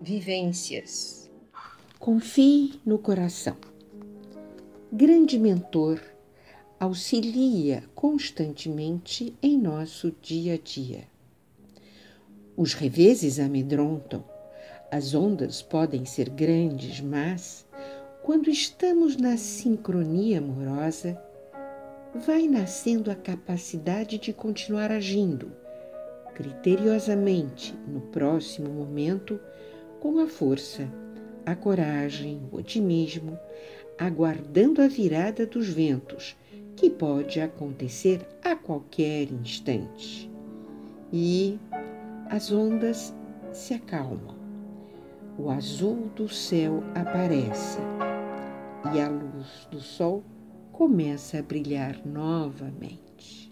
vivências. Confie no coração. Grande mentor auxilia constantemente em nosso dia a dia. Os reveses amedrontam, as ondas podem ser grandes, mas, quando estamos na sincronia amorosa, vai nascendo a capacidade de continuar agindo criteriosamente no próximo momento com a força, a coragem, o otimismo, aguardando a virada dos ventos, que pode acontecer a qualquer instante. E as ondas se acalmam, o azul do céu aparece e a luz do sol começa a brilhar novamente.